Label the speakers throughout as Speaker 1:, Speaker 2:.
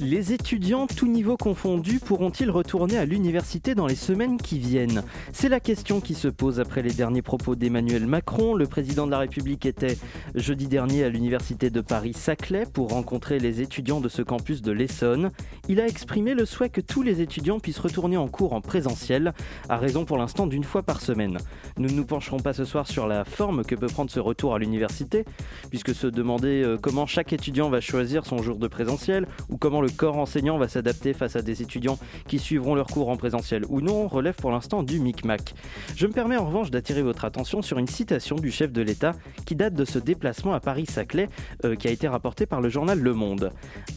Speaker 1: Les étudiants, tous niveaux confondus, pourront-ils retourner à l'université dans les semaines qui viennent? C'est la question qui se pose après les derniers propos d'Emmanuel Macron. Le président de la République était jeudi dernier à l'université de Paris-Saclay pour rencontrer les étudiants de ce campus de l'Essonne. Il a exprimé le souhait que tous les étudiants puissent retourner en cours en présentiel, à raison pour l'instant d'une fois par semaine. Nous ne nous pencherons pas ce soir sur la forme que peut prendre ce retour à l'université, puisque se demander euh, comment chaque étudiant va choisir son jour de présentiel ou comment le le corps enseignant va s'adapter face à des étudiants qui suivront leurs cours en présentiel ou non relève pour l'instant du micmac. Je me permets en revanche d'attirer votre attention sur une citation du chef de l'État qui date de ce déplacement à Paris-Saclay euh, qui a été rapporté par le journal Le Monde.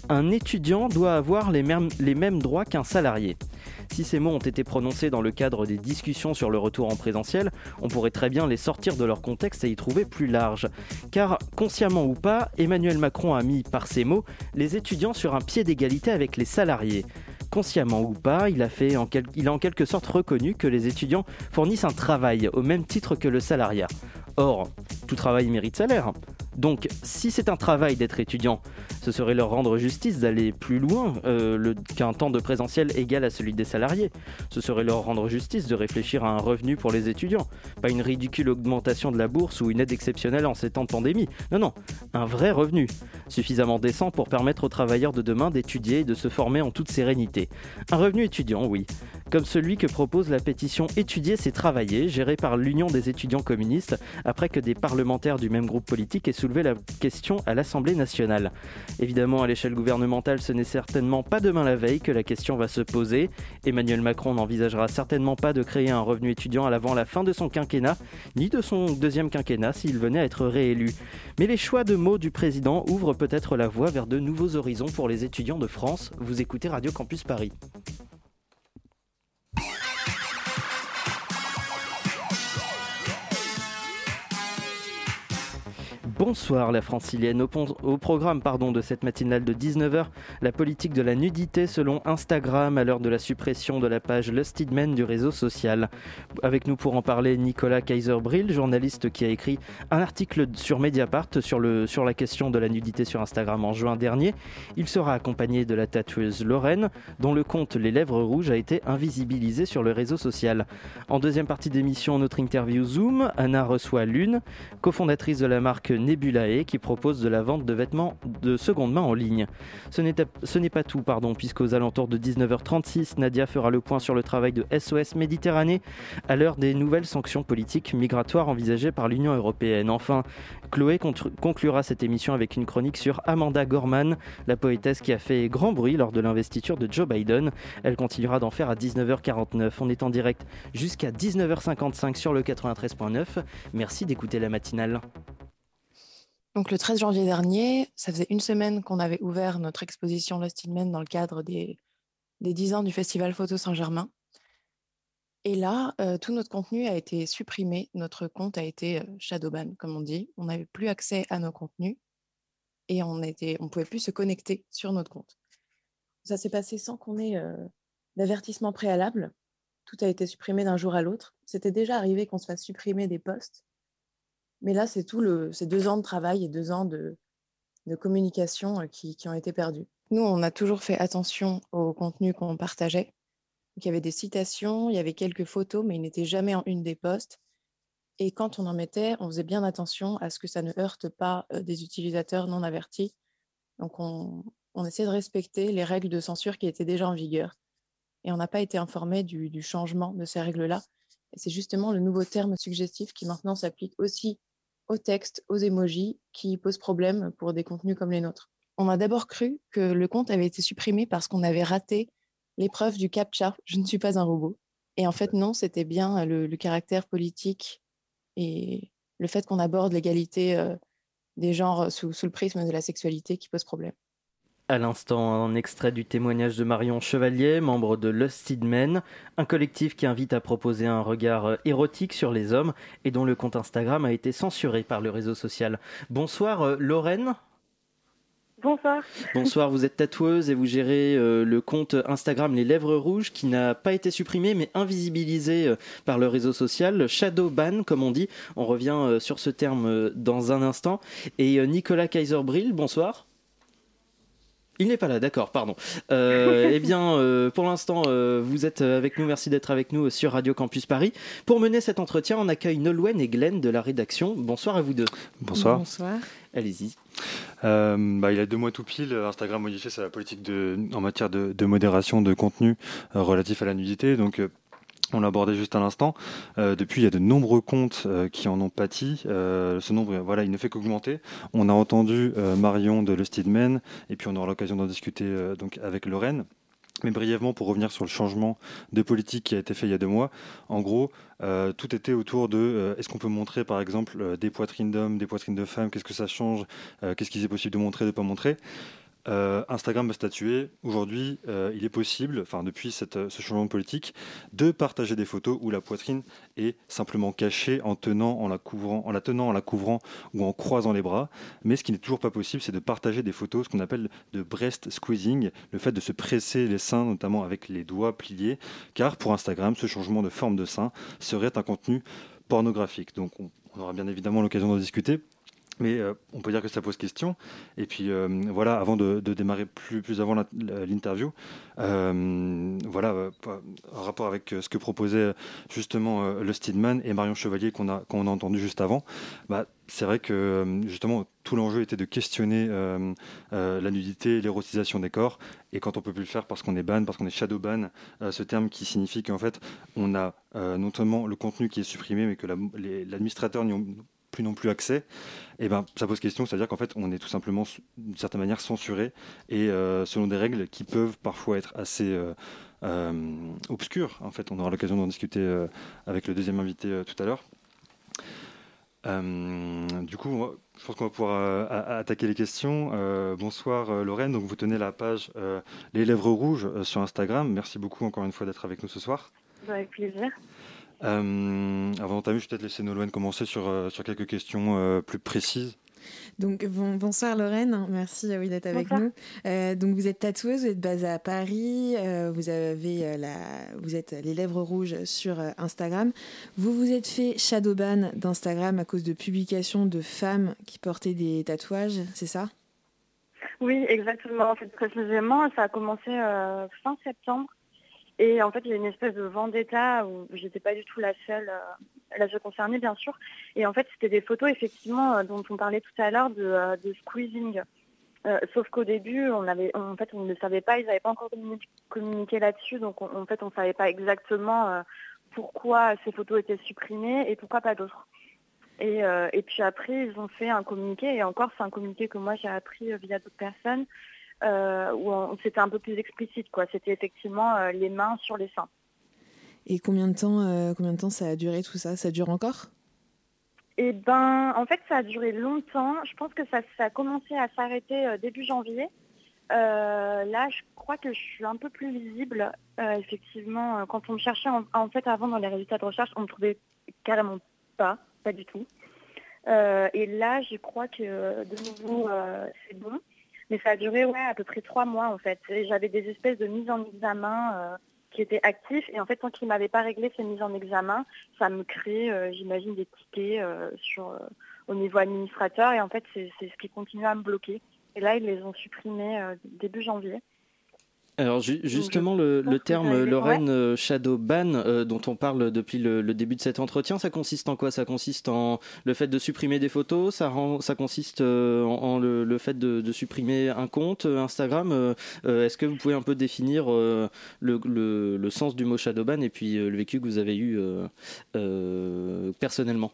Speaker 1: Un étudiant doit avoir les mêmes, les mêmes droits qu'un salarié. Si ces mots ont été prononcés dans le cadre des discussions sur le retour en présentiel, on pourrait très bien les sortir de leur contexte et y trouver plus large. Car, consciemment ou pas, Emmanuel Macron a mis par ces mots les étudiants sur un pied d'égalité avec les salariés. Consciemment ou pas, il a, fait il a en quelque sorte reconnu que les étudiants fournissent un travail au même titre que le salariat. Or, tout travail mérite salaire. Donc, si c'est un travail d'être étudiant, ce serait leur rendre justice d'aller plus loin euh, qu'un temps de présentiel égal à celui des salariés. Ce serait leur rendre justice de réfléchir à un revenu pour les étudiants, pas une ridicule augmentation de la bourse ou une aide exceptionnelle en ces temps de pandémie. Non, non, un vrai revenu, suffisamment décent pour permettre aux travailleurs de demain d'étudier et de se former en toute sérénité. Un revenu étudiant, oui, comme celui que propose la pétition Étudier c'est travailler, gérée par l'Union des étudiants communistes, après que des parlementaires du même groupe politique aient soulevé la question à l'Assemblée nationale. Évidemment, à l'échelle gouvernementale, ce n'est certainement pas demain la veille que la question va se poser. Emmanuel Macron n'envisagera certainement pas de créer un revenu étudiant avant la fin de son quinquennat, ni de son deuxième quinquennat s'il venait à être réélu. Mais les choix de mots du président ouvrent peut-être la voie vers de nouveaux horizons pour les étudiants de France. Vous écoutez Radio Campus Paris. Bonsoir la francilienne. Au, programme pardon, de cette matinale de 19h, la politique de la nudité selon Instagram à l'heure de la suppression de la page Lusted Men du réseau social. Avec nous pour en parler, Nicolas Kaiser-Brill, journaliste qui a écrit un article sur Mediapart sur, le, sur la question de la nudité sur Instagram en juin dernier. Il sera accompagné de la tatoueuse Lorraine, dont le compte Les Lèvres Rouges a été invisibilisé sur le réseau social. En deuxième partie d'émission, notre interview Zoom, Anna reçoit Lune, cofondatrice de la marque Nebulae qui propose de la vente de vêtements de seconde main en ligne. Ce n'est pas tout, pardon, puisqu'aux alentours de 19h36, Nadia fera le point sur le travail de SOS Méditerranée à l'heure des nouvelles sanctions politiques migratoires envisagées par l'Union européenne. Enfin, Chloé conclura cette émission avec une chronique sur Amanda Gorman, la poétesse qui a fait grand bruit lors de l'investiture de Joe Biden. Elle continuera d'en faire à 19h49. On est en direct jusqu'à 19h55 sur le 93.9. Merci d'écouter la matinale.
Speaker 2: Donc le 13 janvier dernier, ça faisait une semaine qu'on avait ouvert notre exposition Lost in Men dans le cadre des, des 10 ans du Festival Photo Saint-Germain. Et là, euh, tout notre contenu a été supprimé, notre compte a été euh, shadowban, comme on dit. On n'avait plus accès à nos contenus et on ne on pouvait plus se connecter sur notre compte. Ça s'est passé sans qu'on ait euh, d'avertissement préalable. Tout a été supprimé d'un jour à l'autre. C'était déjà arrivé qu'on se fasse supprimer des posts mais là, c'est tout le, c'est deux ans de travail et deux ans de, de communication euh, qui, qui, ont été perdus. Nous, on a toujours fait attention au contenu qu'on partageait. il y avait des citations, il y avait quelques photos, mais il n'était jamais en une des posts. Et quand on en mettait, on faisait bien attention à ce que ça ne heurte pas euh, des utilisateurs non avertis. Donc, on, on essaie de respecter les règles de censure qui étaient déjà en vigueur. Et on n'a pas été informé du, du changement de ces règles-là. C'est justement le nouveau terme suggestif qui maintenant s'applique aussi aux textes, aux emojis qui posent problème pour des contenus comme les nôtres. On a d'abord cru que le compte avait été supprimé parce qu'on avait raté l'épreuve du CAPTCHA, je ne suis pas un robot. Et en fait, non, c'était bien le, caractère politique et le fait qu'on aborde l'égalité euh, des genres sous, sous, le prisme de la sexualité qui pose problème.
Speaker 1: À l'instant, un extrait du témoignage de Marion Chevalier, membre de Lusted Men, un collectif qui invite à proposer un regard érotique sur les hommes et dont le compte Instagram a été censuré par le réseau social. Bonsoir euh, Lorraine.
Speaker 3: Bonsoir.
Speaker 1: Bonsoir, vous êtes tatoueuse et vous gérez euh, le compte Instagram Les Lèvres Rouges qui n'a pas été supprimé mais invisibilisé euh, par le réseau social, shadow ban comme on dit. On revient sur ce terme dans un instant. Et Nicolas Kaiserbrill, bonsoir. Il n'est pas là, d'accord, pardon. Euh, eh bien, euh, pour l'instant, euh, vous êtes avec nous. Merci d'être avec nous sur Radio Campus Paris. Pour mener cet entretien, on accueille Nolwenn et Glenn de la rédaction. Bonsoir à vous deux.
Speaker 4: Bonsoir.
Speaker 5: Bonsoir.
Speaker 1: Allez-y.
Speaker 4: bah, il y a deux mois tout pile, Instagram modifié sa politique de, en matière de, de modération de contenu relatif à la nudité. Donc, on l'a abordé juste à l'instant. Euh, depuis, il y a de nombreux comptes euh, qui en ont pâti. Euh, ce nombre, voilà, il ne fait qu'augmenter. On a entendu Marion de Le et puis on aura l'occasion d'en discuter donc avec Lorraine. Mais brièvement, pour revenir sur le changement de politique qui a été fait il y a deux mois, en gros, tout était autour de est-ce qu'on peut montrer, par exemple, des poitrines d'hommes, des poitrines de femmes, qu'est-ce que ça change, qu'est-ce qu'il est possible de montrer, de ne pas montrer? Euh, Instagram a statué, aujourd'hui, euh, il est possible, enfin depuis euh, ce changement politique, de partager des photos où la poitrine est simplement cachée en, tenant, en, la couvrant, en la tenant, en la couvrant ou en croisant les bras. Mais ce qui n'est toujours pas possible, c'est de partager des photos, ce qu'on appelle de breast squeezing, le fait de se presser les seins, notamment avec les doigts pliés, car pour Instagram, ce changement de forme de sein serait un contenu pornographique. Donc on aura bien évidemment l'occasion d'en discuter. Mais euh, on peut dire que ça pose question. Et puis euh, voilà, avant de, démarrer plus, avant l'interview, euh, voilà, en rapport avec ce que proposait justement le Steedman et Marion Chevalier qu'on a, a entendu juste avant, bah, c'est vrai que justement tout l'enjeu était de questionner la nudité, l'érotisation des corps. Et quand on peut plus le faire parce qu'on est ban, parce qu'on est shadow ban, ce terme qui signifie qu'en fait on a non seulement le contenu qui est supprimé, mais que l'administrateur n'y ont plus non plus accès, et eh ben, ça pose question, c'est-à-dire qu'en fait, on est tout simplement, d'une certaine manière, censuré, et euh, selon des règles qui peuvent parfois être assez euh, euh, obscures. En fait, on aura l'occasion d'en discuter avec le deuxième invité tout à l'heure. du coup, je pense qu'on va pouvoir attaquer les questions. bonsoir Lorraine, donc vous tenez la page Les Lèvres Rouges sur Instagram. Merci beaucoup encore une fois d'être avec nous ce soir.
Speaker 3: Avec plaisir.
Speaker 4: Euh, avant d'entamer, je vais peut-être laisser Nolwenn commencer sur, euh, sur quelques questions euh, plus précises.
Speaker 5: Donc bonsoir Lorraine, merci oui, d'être avec nous. donc vous êtes tatoueuse, vous êtes basée à Paris, vous avez la, vous êtes les lèvres rouges sur Instagram. Vous vous êtes fait shadowban d'Instagram à cause de publications de femmes qui portaient des tatouages, c'est ça?
Speaker 3: Oui, exactement. En fait, précisément, ça a commencé fin septembre. Et en fait, il y a une espèce de vendetta où j'étais pas du tout la seule, euh, la seule concernée, bien sûr. Et en fait, c'était des photos, effectivement, euh, dont on parlait tout à l'heure, de, euh, squeezing. sauf qu'au début, on avait, en fait, on ne savait pas, ils n'avaient pas encore communiqué, là-dessus, donc en fait, on ne savait pas exactement pourquoi ces photos étaient supprimées et pourquoi pas d'autres. Et, puis après, ils ont fait un communiqué, et encore, c'est un communiqué que moi j'ai appris via d'autres personnes, euh, où c'était un peu plus explicite. quoi. C'était effectivement euh, les mains sur les seins.
Speaker 5: Et combien de temps, euh, combien de temps ça a duré tout ça? Ça dure encore?
Speaker 3: Eh ben, en fait, ça a duré longtemps. Je pense que ça, a commencé à s'arrêter début janvier. là, je crois que je suis un peu plus visible. effectivement, quand on me cherchait, en, fait, avant dans les résultats de recherche, on ne me trouvait carrément pas, pas du tout. et là, je crois que de nouveau, c'est bon. Mais ça a duré ouais, à peu près trois mois en fait. J'avais des espèces de mises en examen euh, qui étaient actifs. Et en fait, tant qu'ils ne m'avaient pas réglé ces mises en examen, ça me crée, euh, j'imagine, des tickets euh, au niveau administrateur. Et en fait, c'est ce qui continue à me bloquer. Et là, ils les ont supprimés début janvier.
Speaker 1: Alors justement, le, terme Lorraine euh, Shadow Ban euh, dont on parle depuis le, début de cet entretien, ça consiste en quoi? Ça consiste en le fait de supprimer des photos, ça, rend, ça consiste euh, en, le, fait de, supprimer un compte Instagram. Est-ce que vous pouvez un peu définir le, sens du mot Shadow Ban et puis le vécu que vous avez eu personnellement?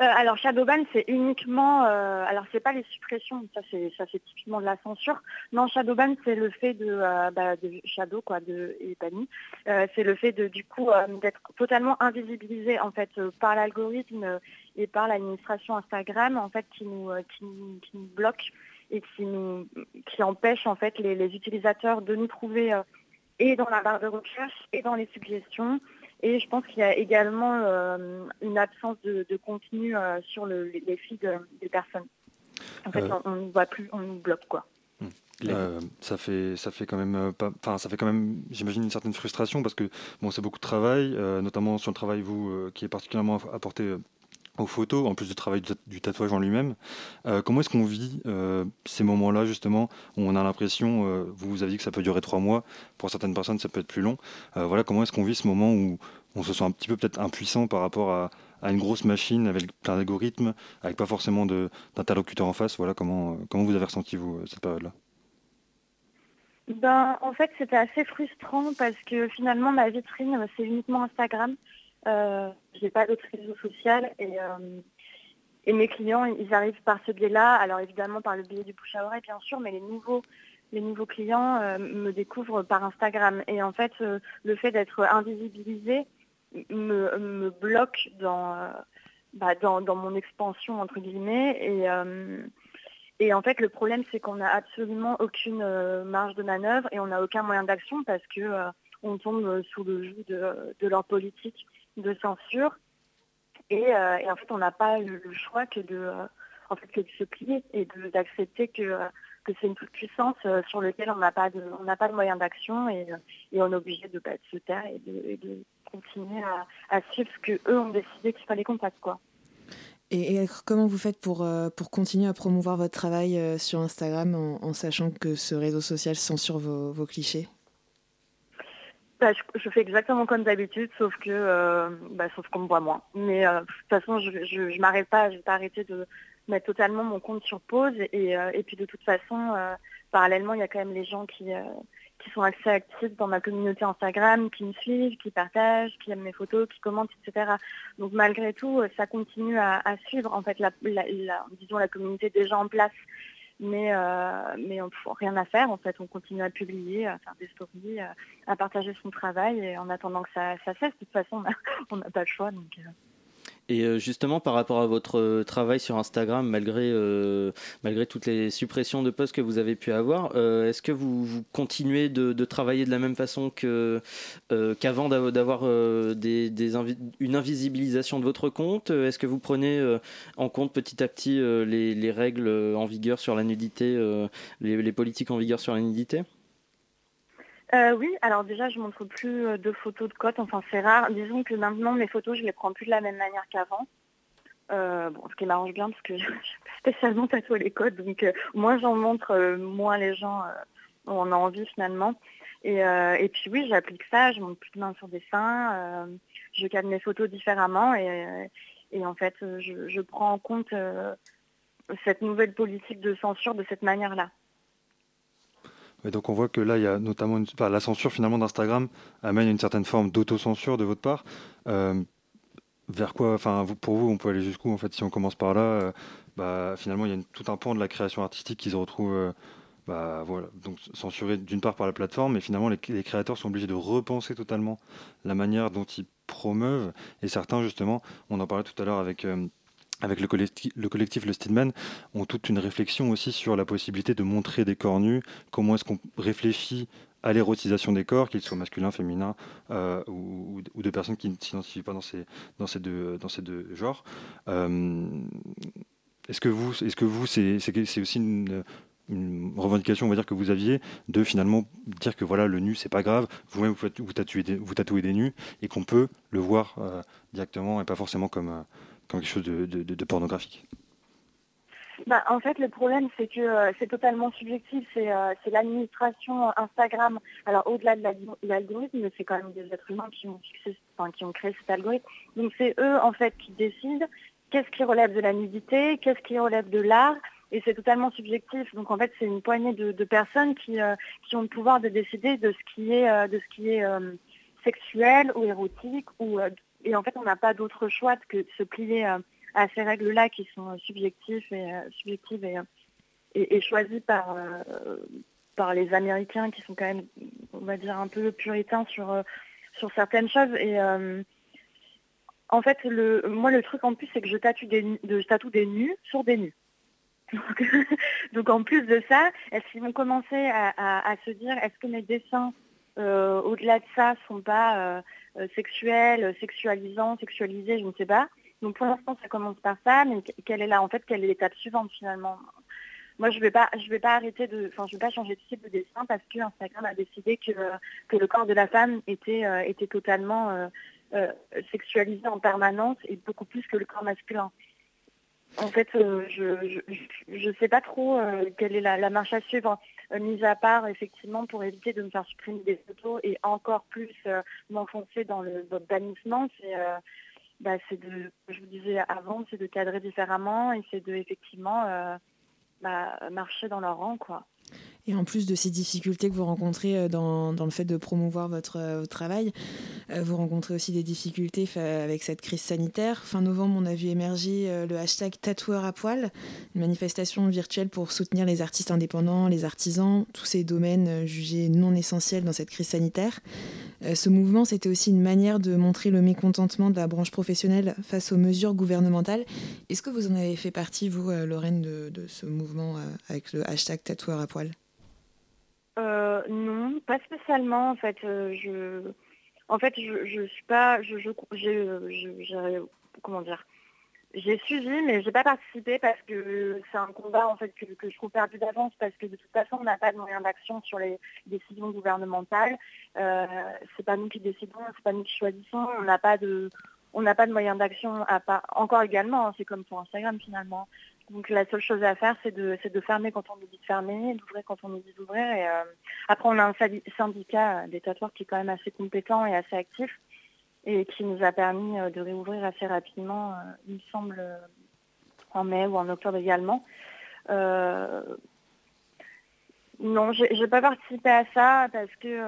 Speaker 3: Euh, alors Shadowban, c'est uniquement, euh, alors c'est pas les suppressions, ça c'est typiquement de la censure. Non, Shadowban, c'est le fait de, euh, bah, Shadow quoi, de et banni. c'est le fait de du coup d'être totalement invisibilisé en fait par l'algorithme et par l'administration Instagram en fait qui nous qui, nous bloque et qui, nous, qui empêche en fait les, utilisateurs de nous trouver et dans la barre de recherche et dans les suggestions. Et je pense qu'il y a également une absence de, contenu sur les feeds des personnes. En fait, on ne voit plus, on nous bloque quoi.
Speaker 4: Euh, ça fait ça fait quand même euh, pas enfin ça fait quand même j'imagine une certaine frustration parce que bon c'est beaucoup de travail euh, notamment sur le travail vous qui est particulièrement apporté aux photos en plus du travail du, tatouage en lui-même comment est-ce qu'on vit ces moments-là justement où on a l'impression vous vous avez dit que ça peut durer trois mois pour certaines personnes ça peut être plus long voilà comment est-ce qu'on vit ce moment où on se sent un petit peu peut-être impuissant par rapport à, à une grosse machine avec plein d'algorithmes, avec pas forcément d'interlocuteur en face. Voilà comment, comment vous avez ressenti vous cette période-là?
Speaker 3: Ben, En fait, c'était assez frustrant parce que finalement, ma vitrine, c'est uniquement Instagram. Euh, je n'ai pas d'autres réseaux sociaux et, euh, et mes clients, ils arrivent par ce biais-là. Alors évidemment, par le biais du bouche à oreille, bien sûr, mais les nouveaux, les nouveaux clients euh, me découvrent par Instagram. Et en fait, le fait d'être invisibilisé me, bloque dans, bah, dans, dans, mon expansion, entre guillemets. Et et en fait, le problème, c'est qu'on n'a absolument aucune marge de manœuvre et on n'a aucun moyen d'action parce que on tombe sous le joug de, leur politique de censure. Et, euh, en fait, on n'a pas le, choix que de, en fait, de se plier et d'accepter que, que c'est une toute puissance sur laquelle on n'a pas de, on n'a pas de moyen d'action et, on est obligé de, bah, se taire et de, continuer à, suivre ce que eux ont décidé qu'il fallait qu'on fasse, quoi.
Speaker 6: Et, comment vous faites pour, euh, pour continuer à promouvoir votre travail euh, sur Instagram en, sachant que ce réseau social censure vos, vos clichés?
Speaker 3: Bah, je, fais exactement comme d'habitude, sauf que euh, bah, sauf qu'on me voit moins. Mais de toute façon, je ne m'arrête pas, je vais pas arrêter de mettre totalement mon compte sur pause. Et, et puis de toute façon, parallèlement, il y a quand même les gens qui, qui sont assez actifs dans ma communauté Instagram, qui me suivent, qui partagent, qui aiment mes photos, qui commentent, etc. Donc malgré tout, euh, ça continue à, suivre en fait la, disons la communauté déjà en place. Mais, euh, mais on n'a rien à faire. En fait, on continue à publier, à faire des stories, à, partager son travail. Et en attendant que ça, ça cesse, de toute façon, on n'a pas le choix. Donc, euh.
Speaker 1: Et euh, justement, par rapport à votre euh, travail sur Instagram, malgré, euh, malgré toutes les suppressions de posts que vous avez pu avoir, est-ce que vous, continuez de, travailler de la même façon qu'avant d'avoir une invisibilisation de votre compte? Est-ce que vous prenez en compte petit à petit les, règles en vigueur sur la nudité, les politiques en vigueur sur la nudité?
Speaker 3: Euh, oui, alors déjà, je montre plus euh, de photos de côte, enfin c'est rare. Disons que maintenant, mes photos, je les prends plus de la même manière qu'avant. Euh, bon, ce qui m'arrange bien parce que je pas spécialement tatoué les côtes, donc moins j'en montre, moins les gens en ont envie finalement. Et, puis oui, j'applique ça, je monte plus de main sur des seins, je cadre mes photos différemment et, en fait, je, prends en compte cette nouvelle politique de censure de cette manière-là
Speaker 4: donc on voit que là, il y a notamment la censure finalement d'Instagram amène une certaine forme d'autocensure de votre part. Euh, vers quoi, enfin, pour vous, on peut aller jusqu'où en fait si on commence par là euh, bah, Finalement, il y a tout un pan de la création artistique qui se retrouve, euh, bah, voilà, donc censuré d'une part par la plateforme, mais finalement les, les, créateurs sont obligés de repenser totalement la manière dont ils promeuvent. Et certains, justement, on en parlait tout à l'heure avec avec le collectif, le collectif Le Steedman, ont toute une réflexion aussi sur la possibilité de montrer des corps nus, comment est-ce qu'on réfléchit à l'érotisation des corps, qu'ils soient masculins, féminins, euh, ou, de personnes qui ne s'identifient pas dans ces, deux, genres. Euh, est-ce que vous, est-ce que vous, c'est, aussi une, revendication, on va dire, que vous aviez de finalement dire que voilà, le nu, c'est pas grave, vous-même vous, vous, tatouez des, vous tatouez des nus, et qu'on peut le voir euh, directement et pas forcément comme quelque chose de, pornographique
Speaker 3: bah, en fait, le problème, c'est que euh, c'est totalement subjectif. Euh, c'est l'administration Instagram. Alors, au-delà de l'algorithme, c'est quand même des êtres humains qui ont, qui ont créé cet algorithme. Donc, c'est eux, en fait, qui décident qu'est-ce qui relève de la nudité, qu'est-ce qui relève de l'art. Et c'est totalement subjectif. Donc, en fait, c'est une poignée de, personnes qui, euh, qui ont le pouvoir de décider de ce qui est, de ce qui est sexuel ou érotique ou et en fait, on n'a pas d'autre choix que de se plier euh, à ces règles-là qui sont euh, subjectives et, euh, et, choisies par, par les Américains qui sont quand même, on va dire, un peu puritains sur, sur certaines choses. Et en fait, moi, le truc en plus, c'est que je tatoue des, je tatoue des nus sur des nus. Donc, en plus de ça, est-ce qu'ils vont commencer à, se dire est-ce que mes dessins, au-delà de ça, sont pas sexuels, sexualisants, sexualisés, je ne sais pas. Donc pour l'instant, ça commence par ça, mais quelle est là en fait quelle est l'étape suivante finalement? Moi, je vais pas, vais pas arrêter de, enfin, je vais pas changer de type de dessin parce que Instagram a décidé que que le corps de la femme était euh, était totalement euh, euh, sexualisé en permanence et beaucoup plus que le corps masculin. En fait, je, je sais pas trop quelle est la, marche à suivre, mis à part effectivement pour éviter de me faire supprimer des photos et encore plus m'enfoncer dans le bannissement. C'est bah, c'est de, je vous disais avant, c'est de cadrer différemment et c'est de effectivement euh, bah, marcher dans leur rang, quoi.
Speaker 6: Et en plus de ces difficultés que vous rencontrez euh, dans, dans le fait de promouvoir votre, euh, travail, vous rencontrez aussi des difficultés avec cette crise sanitaire. Fin novembre, on a vu émerger le hashtag tatoueur à poil, une manifestation virtuelle pour soutenir les artistes indépendants, les artisans, tous ces domaines jugés non essentiels dans cette crise sanitaire. Euh, ce mouvement, c'était aussi une manière de montrer le mécontentement de la branche professionnelle face aux mesures gouvernementales. Est-ce que vous en avez fait partie, vous, euh, Lorraine, de, ce mouvement euh, avec le hashtag tatoueur à poil?
Speaker 3: Non, pas spécialement. En fait, je, en fait, je, suis pas, comment dire, j'ai suivi, mais je n'ai pas participé parce que c'est un combat en fait que, je trouve perdu d'avance parce que de toute façon on n'a pas de moyens d'action sur les décisions gouvernementales. Euh, c'est pas nous qui décidons, c'est pas nous qui choisissons. On n'a pas de on n'a pas de moyens d'action à part encore également. Hein, c'est comme pour Instagram finalement. Donc la seule chose à faire c'est de de fermer quand on nous dit de fermer, d'ouvrir quand on nous dit d'ouvrir. Et euh, après on a un syndicat des tatoueurs qui est quand même assez compétent et assez actif et qui nous a permis euh, de réouvrir assez rapidement, euh, il me semble, euh, en mai ou en octobre également. non, je n'ai pas participé à ça parce que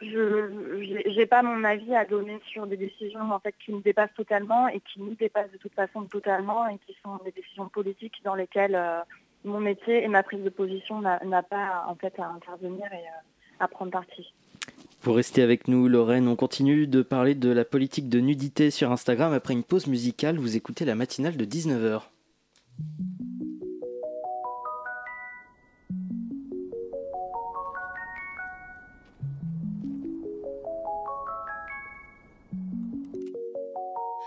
Speaker 3: je n'ai pas mon avis à donner sur des décisions en fait qui me dépassent totalement et qui nous dépassent de toute façon totalement et qui sont des décisions politiques dans lesquelles mon métier et ma prise de position n'a pas en fait à intervenir et à prendre parti.
Speaker 1: Vous restez avec nous, Lorraine. On continue de parler de la politique de nudité sur Instagram. Après une pause musicale, vous écoutez la matinale de 19h.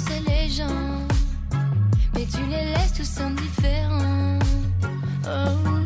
Speaker 7: penser les gens. Mais tu les laisses tous indifférents. Peut-être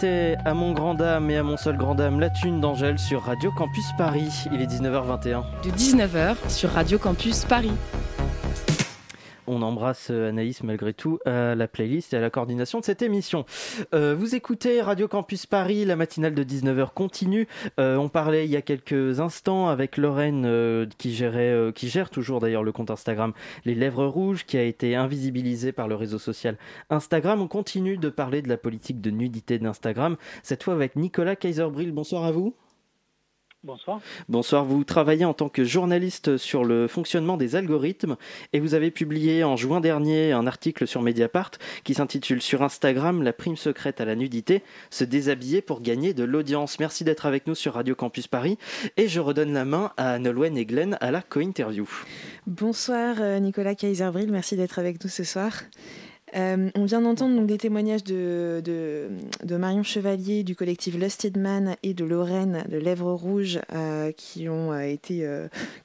Speaker 1: C'était à mon grand dame et à mon seul grand dame la thune d'Angèle sur Radio Campus Paris. Il est 19h21.
Speaker 5: De 19h sur Radio Campus Paris.
Speaker 1: Embrasse euh, Anaïs malgré tout à la playlist et à la coordination de cette émission. Euh, vous écoutez Radio Campus Paris, la matinale de 19h continue. Euh, on parlait il y a quelques instants avec Lorraine qui, gérait, qui gère toujours d'ailleurs le compte Instagram Les Lèvres Rouges qui a été invisibilisé par le réseau social Instagram. On continue de parler de la politique de nudité d'Instagram, cette fois avec Nicolas Kaiserbril. Bonsoir à vous.
Speaker 8: Bonsoir.
Speaker 1: Bonsoir, vous travaillez en tant que journaliste sur le fonctionnement des algorithmes et vous avez publié en juin dernier un article sur Mediapart qui s'intitule Sur Instagram, la prime secrète à la nudité, se déshabiller pour gagner de l'audience. Merci d'être avec nous sur Radio Campus Paris et je redonne la main à Nolwenn et Glenn à la co-interview.
Speaker 6: Bonsoir euh, Nicolas Kaiserbril, merci d'être avec nous ce soir. Euh, on vient d'entendre des témoignages de, Marion Chevalier du collectif Lusted Man et de Lorraine de Lèvres Rouges euh, qui, ont, euh, été,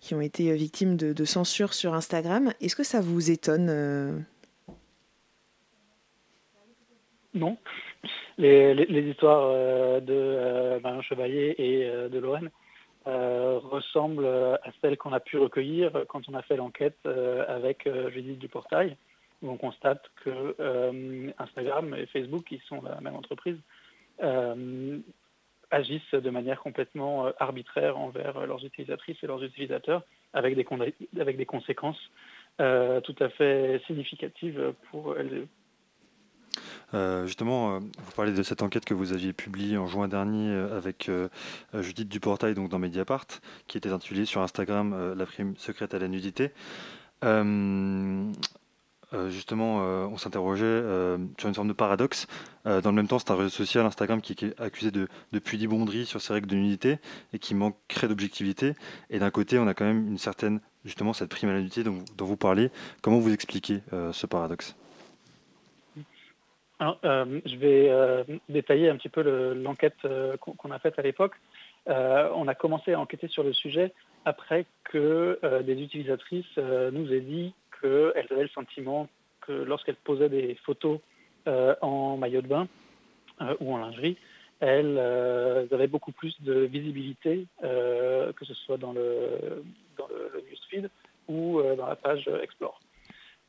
Speaker 6: qui ont été victimes de, censure sur Instagram. Est-ce que ça vous étonne
Speaker 8: Non. Les, les, histoires de Marion Chevalier et de Lorraine ressemblent à celles qu'on a pu recueillir quand on a fait l'enquête avec Judith Duportail on constate que euh, Instagram et Facebook, qui sont la même entreprise, euh, agissent de manière complètement euh, arbitraire envers leurs utilisatrices et leurs utilisateurs, avec des, avec des conséquences tout à fait significatives pour elles.
Speaker 4: justement, vous parlez de cette enquête que vous aviez publiée en juin dernier avec Judith Duportail donc dans Mediapart, qui était intitulée sur Instagram La prime secrète à la nudité. Euh, justement, euh, on s'interrogeait euh, sur une forme de paradoxe. dans le même temps, c'est un réseau social, Instagram, qui, est accusé de, de pudibonderie sur ses règles de nudité et qui manquerait d'objectivité. Et d'un côté, on a quand même une certaine, justement, cette prime à la nudité dont, vous parlez. Comment vous expliquez ce paradoxe?
Speaker 8: Je vais détailler un petit peu l'enquête qu'on a faite à l'époque. on a commencé à enquêter sur le sujet après que des utilisatrices nous aient dit qu'elles avaient le sentiment que lorsqu'elles posaient des photos euh, en maillot de bain euh, ou en lingerie, elles euh, avaient beaucoup plus de visibilité, que ce soit dans le, newsfeed ou dans la page Explore.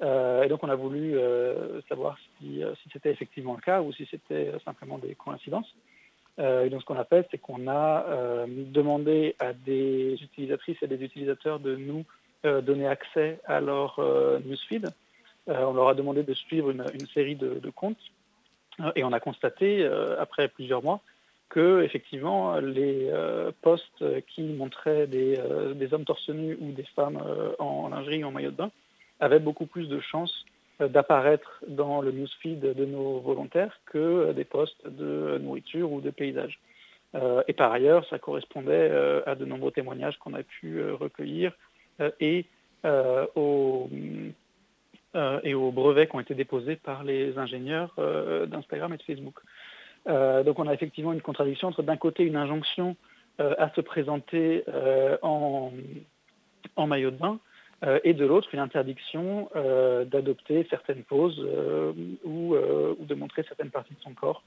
Speaker 8: et donc on a voulu savoir si, c'était effectivement le cas ou si c'était simplement des coïncidences. et donc ce qu'on a fait, c'est qu'on a demandé à des utilisatrices et des utilisateurs de nous donner accès à leur euh, newsfeed. Euh, on leur a demandé de suivre une, série de, comptes et on a constaté, après plusieurs mois, que effectivement les posts qui montraient des, hommes torse nus ou des femmes en, lingerie ou en maillot de bain avaient beaucoup plus de chances d'apparaître dans le newsfeed de nos volontaires que des posts de nourriture ou de paysage. et par ailleurs, ça correspondait à de nombreux témoignages qu'on a pu recueillir euh, et, euh, aux, euh, et aux brevets qui ont été déposés par les ingénieurs d'Instagram et de Facebook. donc on a effectivement une contradiction entre d'un côté une injonction à se présenter en, maillot de bain et de l'autre une interdiction d'adopter certaines poses ou, de montrer certaines parties de son corps.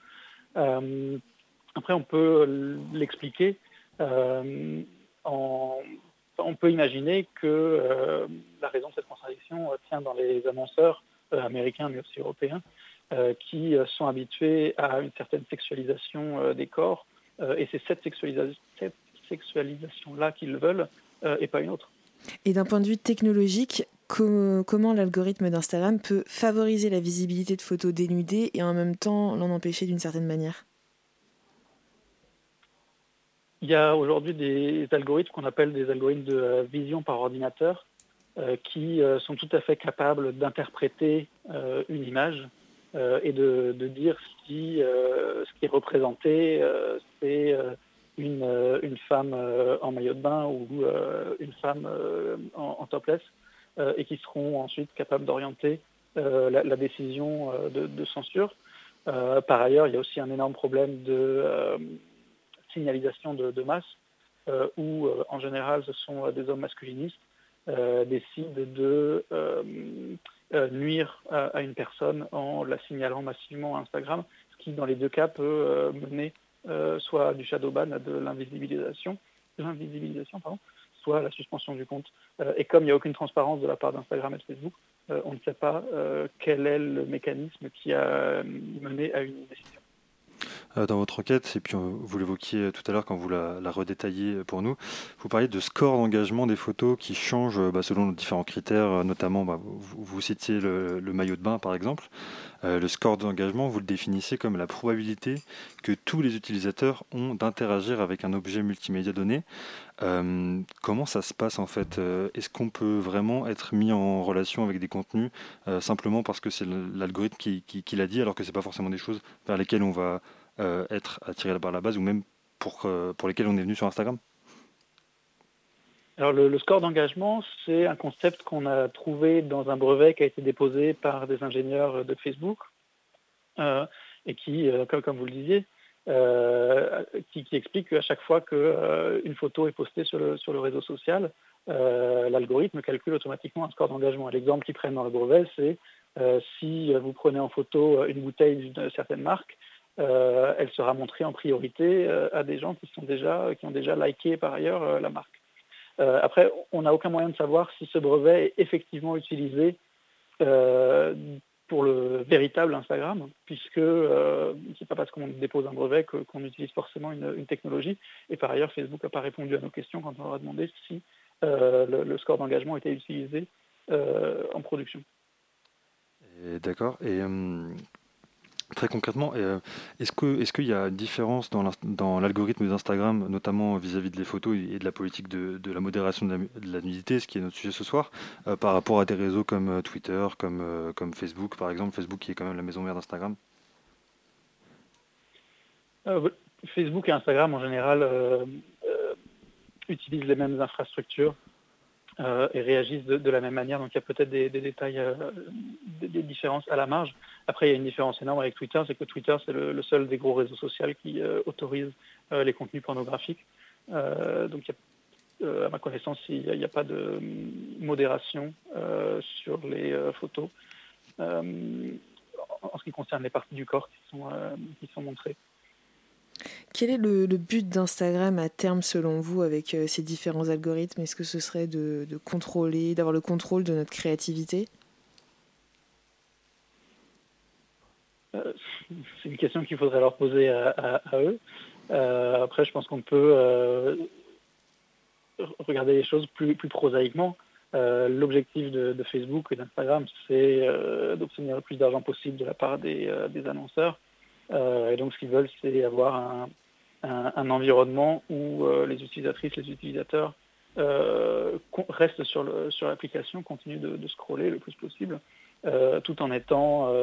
Speaker 8: après, on peut l'expliquer en, on peut imaginer que euh, la raison de cette contradiction euh, tient dans les annonceurs euh, américains mais aussi européens qui sont habitués à une certaine sexualisation des corps et c'est cette, sexualisation-là qu'ils veulent et pas une autre.
Speaker 6: Et d'un point de vue technologique, comment l'algorithme d'Instagram peut favoriser la visibilité de photos dénudées et en même temps l'en empêcher d'une certaine manière?
Speaker 8: Il y a aujourd'hui des algorithmes qu'on appelle des algorithmes de euh, vision par ordinateur euh, qui euh, sont tout à fait capables d'interpréter une image et de, dire si ce qui est représenté, c'est une, femme en maillot de bain ou une femme en, topless et qui seront ensuite capables d'orienter la, décision de censure. par ailleurs, il y a aussi un énorme problème de signalisation de, masse, euh, où euh, en général ce sont euh, des hommes masculinistes, décident de nuire à, une personne en la signalant massivement à Instagram, ce qui dans les deux cas peut mener soit du shadow ban à de l'invisibilisation, l'invisibilisation pardon, soit la suspension du compte. et comme il n'y a aucune transparence de la part d'Instagram et de Facebook, on ne sait pas quel est le mécanisme qui a mené à une décision.
Speaker 4: Euh, dans votre enquête, et puis euh, vous l'évoquiez tout à l'heure quand vous la, la, redétaillez pour nous, vous parliez de score d'engagement des photos qui changent bah, selon différents critères, notamment bah, vous, citiez le, maillot de bain par exemple. Euh, le score d'engagement, vous le définissez comme la probabilité que tous les utilisateurs ont d'interagir avec un objet multimédia donné. comment ça se passe en fait? Est-ce qu'on peut vraiment être mis en relation avec des contenus simplement parce que c'est l'algorithme qui, l'a dit, alors que ce n'est pas forcément des choses vers lesquelles on va euh, être attiré par la base ou même pour, euh, lesquels on est venu sur Instagram?
Speaker 8: Alors le, score d'engagement, c'est un concept qu'on a trouvé dans un brevet qui a été déposé par des ingénieurs de Facebook euh, et qui, comme, comme, vous le disiez, qui, explique qu'à chaque fois qu'une photo est postée sur le, sur le réseau social, l'algorithme calcule automatiquement un score d'engagement. L'exemple qu'ils prennent dans le brevet, c'est si vous prenez en photo une bouteille d'une certaine marque, euh, elle sera montrée en priorité euh, à des gens qui, sont déjà, qui ont déjà liké par ailleurs euh, la marque. Après, on n'a aucun moyen de savoir si ce brevet est effectivement utilisé pour le véritable Instagram, puisque ce n'est pas parce qu'on dépose un brevet qu'on utilise forcément une, technologie. Et par ailleurs, Facebook n'a pas répondu à nos questions quand on leur a demandé si le, score d'engagement était utilisé en production.
Speaker 4: D'accord. Et Très concrètement, euh, est-ce qu'il est y a une différence dans l'algorithme d'Instagram, notamment vis-à-vis de les photos et de la politique de, la modération de la, nudité, ce qui est notre sujet ce soir, euh, par rapport à des réseaux comme euh, Twitter, comme, comme Facebook par exemple, Facebook qui est quand même la maison mère d'Instagram?
Speaker 8: Facebook et Instagram en général utilisent les mêmes infrastructures euh, et réagissent de, la même manière. Donc il y a peut-être des, détails, euh, des, différences à la marge. Après, il y a une différence énorme avec Twitter, c'est que Twitter, c'est le, seul des gros réseaux sociaux qui euh, autorise les contenus pornographiques. donc à ma connaissance, il n'y a, pas de modération sur les photos en ce qui concerne les parties du corps qui sont, qui sont montrées.
Speaker 6: Quel est le, but d'Instagram à terme selon vous avec euh, ces différents algorithmes? Est-ce que ce serait de, contrôler, d'avoir le contrôle de notre créativité?
Speaker 8: Euh, C'est une question qu'il faudrait leur poser à, eux. Euh, après, je pense qu'on peut regarder les choses plus, prosaïquement. L'objectif de, Facebook et d'Instagram, c'est d'obtenir le plus d'argent possible de la part des annonceurs. Euh, et donc, ce qu'ils veulent, c'est avoir un, environnement où euh, les utilisatrices, les utilisateurs euh, restent sur l'application, sur continuent de, scroller le plus possible, tout en étant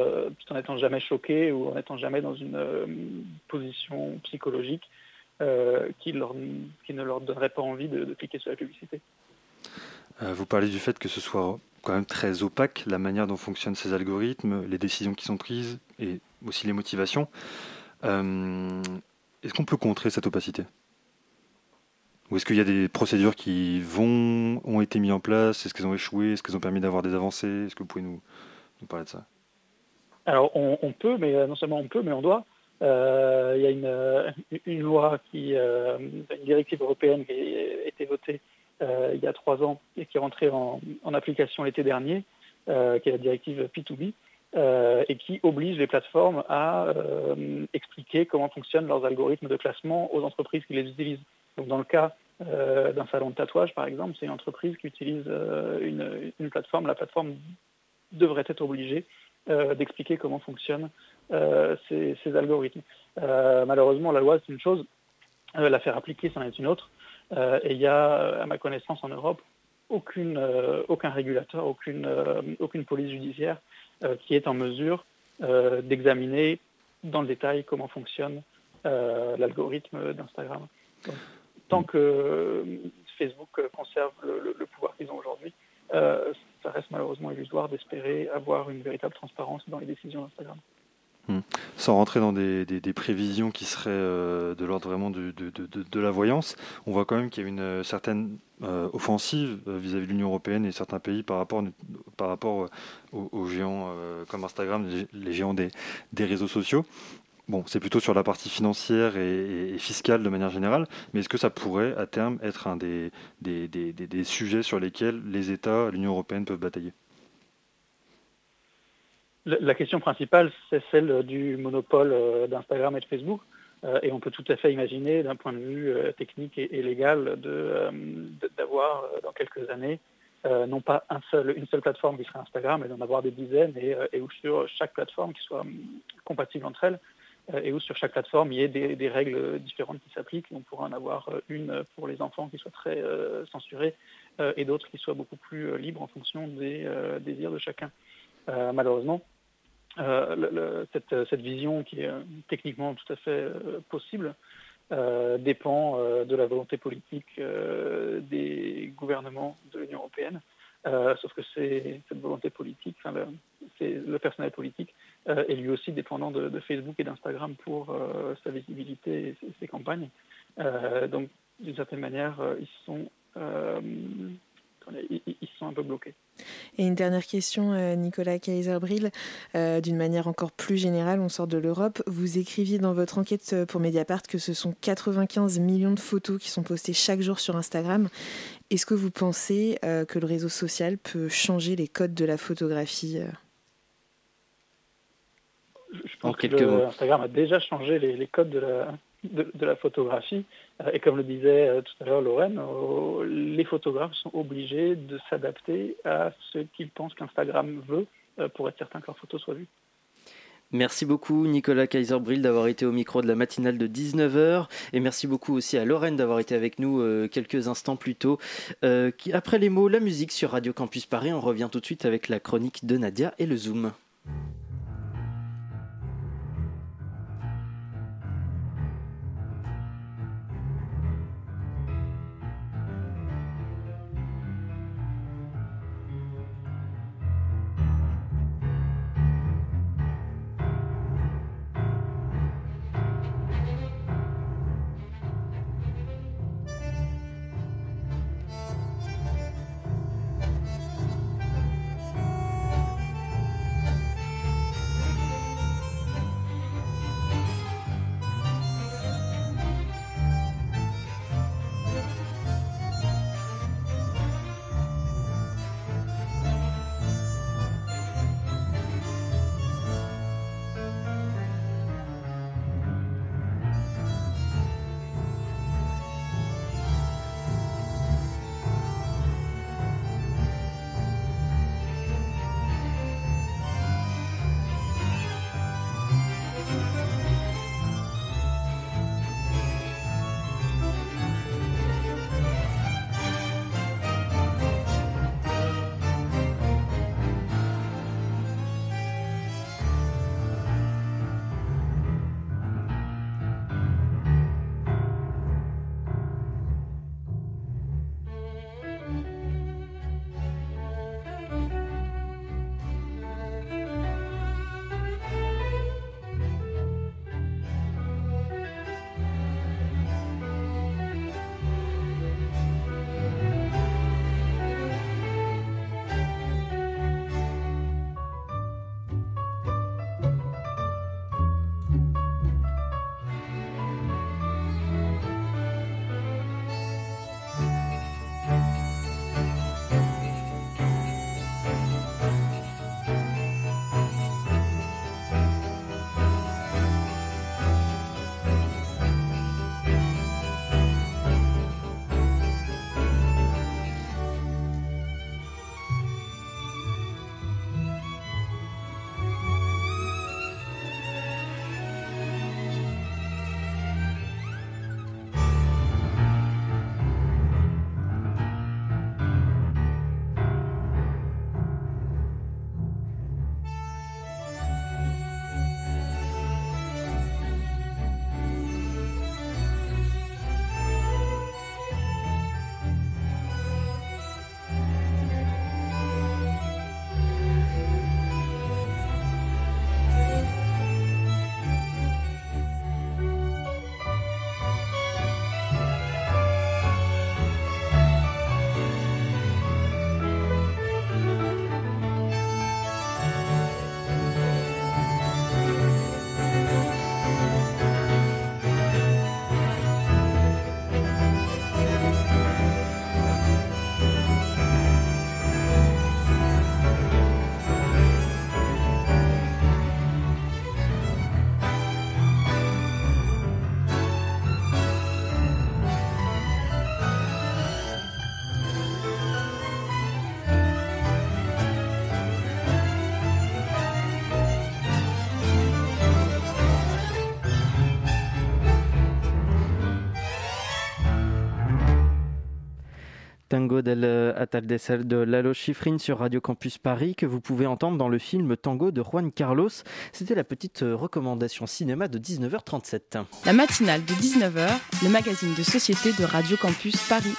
Speaker 8: tout en jamais choqués ou en étant jamais dans une position psychologique qui ne leur donnerait pas envie de, de cliquer sur la publicité.
Speaker 4: vous parlez du fait que ce soit quand même très opaque la manière dont fonctionnent ces algorithmes, les décisions qui sont prises et aussi les motivations. Euh, est-ce qu'on peut contrer cette opacité? Ou est-ce qu'il y a des procédures qui vont, ont été mises en place? Est-ce qu'elles ont échoué? Est-ce qu'elles ont permis d'avoir des avancées? Est-ce que vous pouvez nous, parler de ça?
Speaker 8: Alors on, peut, mais euh, non seulement on peut, mais on doit. Euh, il y a une, loi qui, une directive européenne qui a été votée il y a trois ans et qui est rentrée en, en application l'été dernier, qui est la directive P2B, euh, et qui oblige les plateformes à euh, expliquer comment fonctionnent leurs algorithmes de classement aux entreprises qui les utilisent. Donc dans le cas euh, d'un salon de tatouage, par exemple, c'est une entreprise qui utilise une, plateforme. La plateforme devrait être obligée d'expliquer comment fonctionnent ces, algorithmes. malheureusement, la loi, c'est une chose, la faire appliquer, c'en est une autre. et il y a, à ma connaissance, en Europe, aucun régulateur, aucune, police judiciaire qui est en mesure euh, d'examiner dans le détail comment fonctionne euh, l'algorithme d'Instagram. Tant que Facebook conserve le, pouvoir qu'ils ont aujourd'hui, ça reste malheureusement illusoire d'espérer avoir une véritable transparence dans les décisions d'Instagram.
Speaker 4: Hmm. Sans rentrer dans des, prévisions qui seraient euh, de l'ordre vraiment de, la voyance, on voit quand même qu'il y a une euh, certaine euh, offensive vis-à-vis de l'Union européenne et certains pays par rapport, rapport aux, géants comme Instagram, les, géants des, réseaux sociaux. bon, c'est plutôt sur la partie financière et, fiscale de manière générale, mais est-ce que ça pourrait à terme être un des, des, sujets sur lesquels les États, l'Union européenne peuvent batailler?
Speaker 8: La question principale, c'est celle du monopole euh, d'Instagram et de Facebook. Euh, et on peut tout à fait imaginer, d'un point de vue euh, technique et, légal, d'avoir dans quelques années non pas une seule plateforme qui serait Instagram, mais d'en avoir des dizaines et, où sur chaque plateforme qui soit compatible entre elles et où sur chaque plateforme il y ait des, règles différentes qui s'appliquent. On pourrait en avoir une pour les enfants qui soit très censurée et d'autres qui soient beaucoup plus libres en fonction des désirs de chacun. malheureusement, euh, cette, vision qui est euh, techniquement tout à fait euh, possible dépend de la volonté politique des gouvernements de l'Union européenne. sauf que cette volonté politique, c'est le personnel politique est lui aussi dépendant de, Facebook et d'Instagram pour sa visibilité et ses, campagnes. donc d'une certaine manière, ils sont ils sont un peu bloqués.
Speaker 6: Et une dernière question, euh, Nicolas Kaiserbril, euh, d'une manière encore plus générale, on sort de l'Europe. Vous écriviez dans votre enquête euh, pour Mediapart que ce sont 95 millions de photos qui sont postées chaque jour sur Instagram. Est-ce que vous pensez que le réseau social peut changer les codes de la photographie
Speaker 8: Je pense que Instagram a déjà changé les codes de la, de, la photographie. Euh, et comme le disait euh, tout à l'heure Lorraine, euh, les photographes sont obligés de s'adapter à ce qu'ils pensent qu'Instagram veut pour être certain que leurs photos soient vues.
Speaker 1: Merci beaucoup Nicolas Kaiserbril d'avoir été au micro de la matinale de 19h et merci beaucoup aussi à Lorraine d'avoir été avec nous quelques instants plus tôt. après les mots, la musique sur Radio Campus Paris, on revient tout de suite avec la chronique de Nadia et le Zoom. Tango del Atardecer de Lalo Schifrin sur Radio Campus Paris que vous pouvez entendre dans le film Tango de Juan Carlos. C'était la petite recommandation cinéma de 19h37.
Speaker 5: La matinale de 19h, le magazine de société de Radio Campus Paris.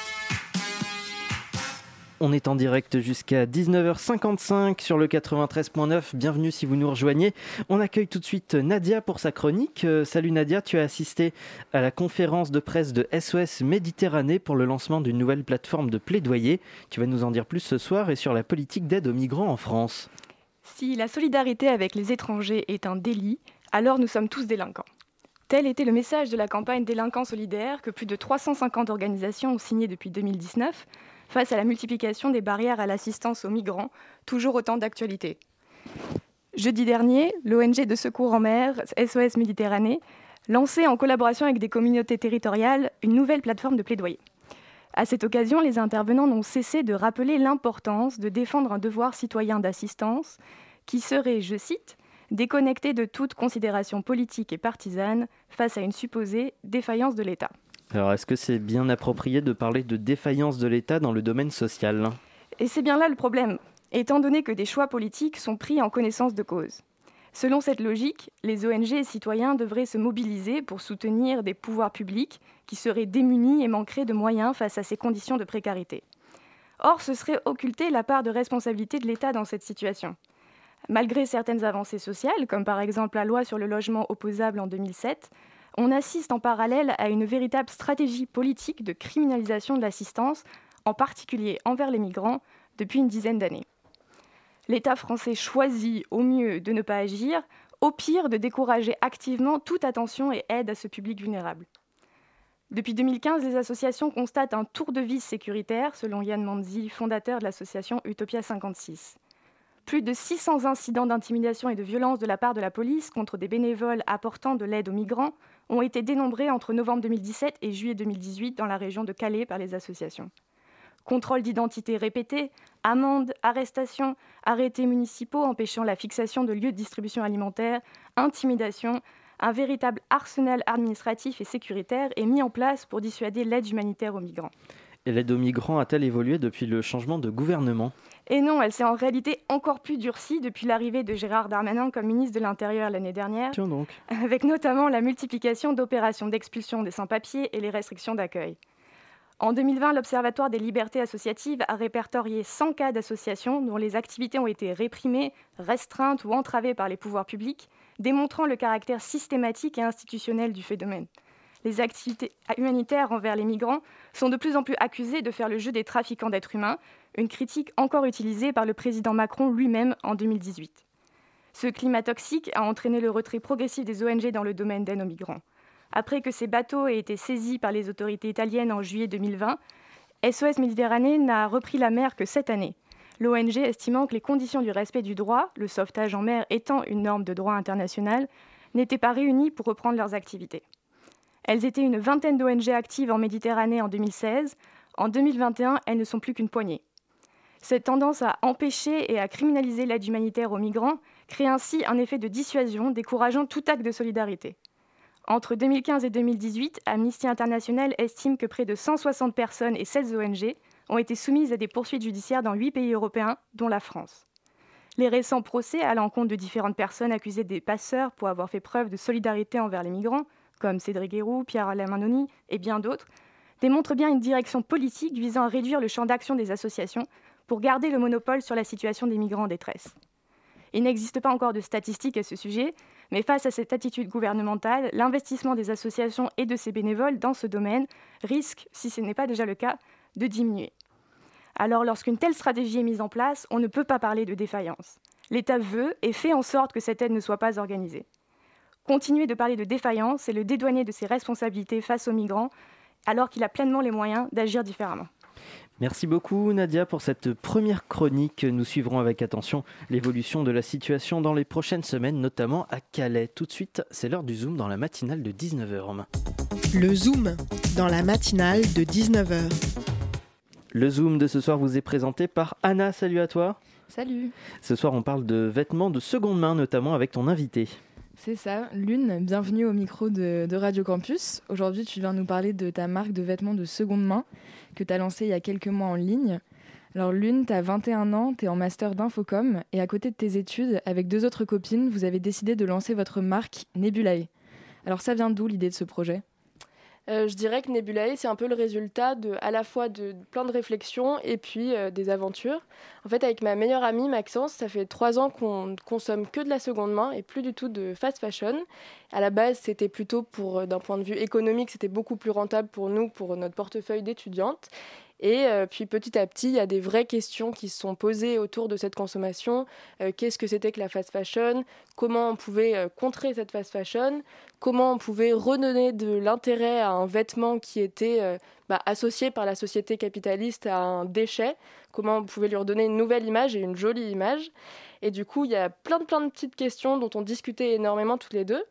Speaker 1: On est en direct jusqu'à 19h55 sur le 93.9. Bienvenue si vous nous rejoignez. On accueille tout de suite Nadia pour sa chronique. Euh, salut Nadia, tu as assisté à la conférence de presse de SOS Méditerranée pour le lancement d'une nouvelle plateforme de plaidoyer. Tu vas nous en dire plus ce soir et sur la politique d'aide aux migrants en France.
Speaker 9: Si la solidarité avec les étrangers est un délit, alors nous sommes tous délinquants. Tel était le message de la campagne Délinquants solidaires que plus de 350 organisations ont signé depuis 2019 face à la multiplication des barrières à l'assistance aux migrants, toujours autant d'actualité. Jeudi dernier, l'ONG de secours en mer SOS Méditerranée lançait en collaboration avec des communautés territoriales une nouvelle plateforme de plaidoyer. À cette occasion, les intervenants n'ont cessé de rappeler l'importance de défendre un devoir citoyen d'assistance qui serait, je cite, déconnecté de toute considération politique et partisane face à une supposée défaillance de l'État.
Speaker 1: Alors, est-ce que c'est bien approprié de parler de défaillance de l'État dans le domaine social?
Speaker 9: Et c'est bien là le problème, étant donné que des choix politiques sont pris en connaissance de cause. Selon cette logique, les ONG et citoyens devraient se mobiliser pour soutenir des pouvoirs publics qui seraient démunis et manqueraient de moyens face à ces conditions de précarité. Or, ce serait occulter la part de responsabilité de l'État dans cette situation. Malgré certaines avancées sociales, comme par exemple la loi sur le logement opposable en 2007, on assiste en parallèle à une véritable stratégie politique de criminalisation de l'assistance, en particulier envers les migrants, depuis une dizaine d'années. L'État français choisit au mieux de ne pas agir, au pire de décourager activement toute attention et aide à ce public vulnérable. Depuis 2015, les associations constatent un tour de vis sécuritaire, selon Yann Manzi, fondateur de l'association Utopia 56. Plus de 600 incidents d'intimidation et de violence de la part de la police contre des bénévoles apportant de l'aide aux migrants ont été dénombrés entre novembre 2017 et juillet 2018 dans la région de Calais par les associations. Contrôle d'identité répétés, amendes, arrestations, arrêtés municipaux empêchant la fixation de lieux de distribution alimentaire, intimidation, un véritable arsenal administratif et sécuritaire est mis en place pour dissuader l'aide humanitaire aux migrants.
Speaker 1: Et l'aide aux migrants a-t-elle évolué depuis le changement de gouvernement?
Speaker 9: Et non, elle s'est en réalité encore plus durcie depuis l'arrivée de Gérard Darmanin comme ministre de l'Intérieur l'année dernière,
Speaker 1: donc.
Speaker 9: avec notamment la multiplication d'opérations d'expulsion des sans-papiers et les restrictions d'accueil. En 2020, l'Observatoire des libertés associatives a répertorié 100 cas d'associations dont les activités ont été réprimées, restreintes ou entravées par les pouvoirs publics, démontrant le caractère systématique et institutionnel du phénomène les activités humanitaires envers les migrants sont de plus en plus accusées de faire le jeu des trafiquants d'êtres humains, une critique encore utilisée par le président Macron lui-même en 2018. Ce climat toxique a entraîné le retrait progressif des ONG dans le domaine d'aide aux migrants. Après que ces bateaux aient été saisis par les autorités italiennes en juillet 2020, SOS Méditerranée n'a repris la mer que cette année. L'ONG estimant que les conditions du respect du droit, le sauvetage en mer étant une norme de droit international, n'étaient pas réunies pour reprendre leurs activités. Elles étaient une vingtaine d'ONG actives en Méditerranée en 2016. En 2021, elles ne sont plus qu'une poignée. Cette tendance à empêcher et à criminaliser l'aide humanitaire aux migrants crée ainsi un effet de dissuasion décourageant tout acte de solidarité. Entre 2015 et 2018, Amnesty International estime que près de 160 personnes et 16 ONG ont été soumises à des poursuites judiciaires dans 8 pays européens, dont la France. Les récents procès à l'encontre de différentes personnes accusées des passeurs pour avoir fait preuve de solidarité envers les migrants comme Cédric Guérou, Pierre-Alain Manoni et bien d'autres, démontrent bien une direction politique visant à réduire le champ d'action des associations pour garder le monopole sur la situation des migrants en détresse. Il n'existe pas encore de statistiques à ce sujet, mais face à cette attitude gouvernementale, l'investissement des associations et de ses bénévoles dans ce domaine risque, si ce n'est pas déjà le cas, de diminuer. Alors lorsqu'une telle stratégie est mise en place, on ne peut pas parler de défaillance. L'État veut et fait en sorte que cette aide ne soit pas organisée. Continuer de parler de défaillance, et le dédouaner de ses responsabilités face aux migrants, alors qu'il a pleinement les moyens d'agir différemment.
Speaker 1: Merci beaucoup Nadia pour cette première chronique. Nous suivrons avec attention l'évolution de la situation dans les prochaines semaines, notamment à Calais. Tout de suite, c'est l'heure du Zoom dans la matinale de 19h.
Speaker 10: Le Zoom dans la matinale de 19h.
Speaker 1: Le Zoom de ce soir vous est présenté par Anna. Salut à toi.
Speaker 11: Salut.
Speaker 1: Ce soir, on parle de vêtements de seconde main, notamment avec ton invité.
Speaker 5: C'est ça, Lune, bienvenue au micro de, Radio Campus. Aujourd'hui, tu viens nous parler de ta marque de vêtements de seconde main que tu as lancée il y a quelques mois en ligne. Alors Lune, tu as 21 ans, tu en master d'infocom et à côté de tes études, avec deux autres copines, vous avez décidé de lancer votre marque Nebulae. Alors ça vient d'où l'idée de ce projet?
Speaker 11: Euh, je dirais que Nebulae, c'est un peu le résultat de, à la fois de, plein de réflexions et puis euh, des aventures. En fait, avec ma meilleure amie Maxence, ça fait trois ans qu'on ne consomme que de la seconde main et plus du tout de fast fashion. À la base, c'était plutôt pour, euh, d'un point de vue économique, c'était beaucoup plus rentable pour nous, pour notre portefeuille d'étudiante. Et euh, puis petit à petit, il y a des vraies questions qui se sont posées autour de cette consommation. Euh, qu'est-ce que c'était que la fast fashion? Comment on pouvait euh, contrer cette fast fashion? Comment on pouvait redonner de l'intérêt à un vêtement qui était bah, associé par la société capitaliste à un déchet? Comment on pouvait lui redonner une nouvelle image et une jolie image? Et du coup, il y a plein de, plein de petites questions dont on discutait énormément toutes les deux.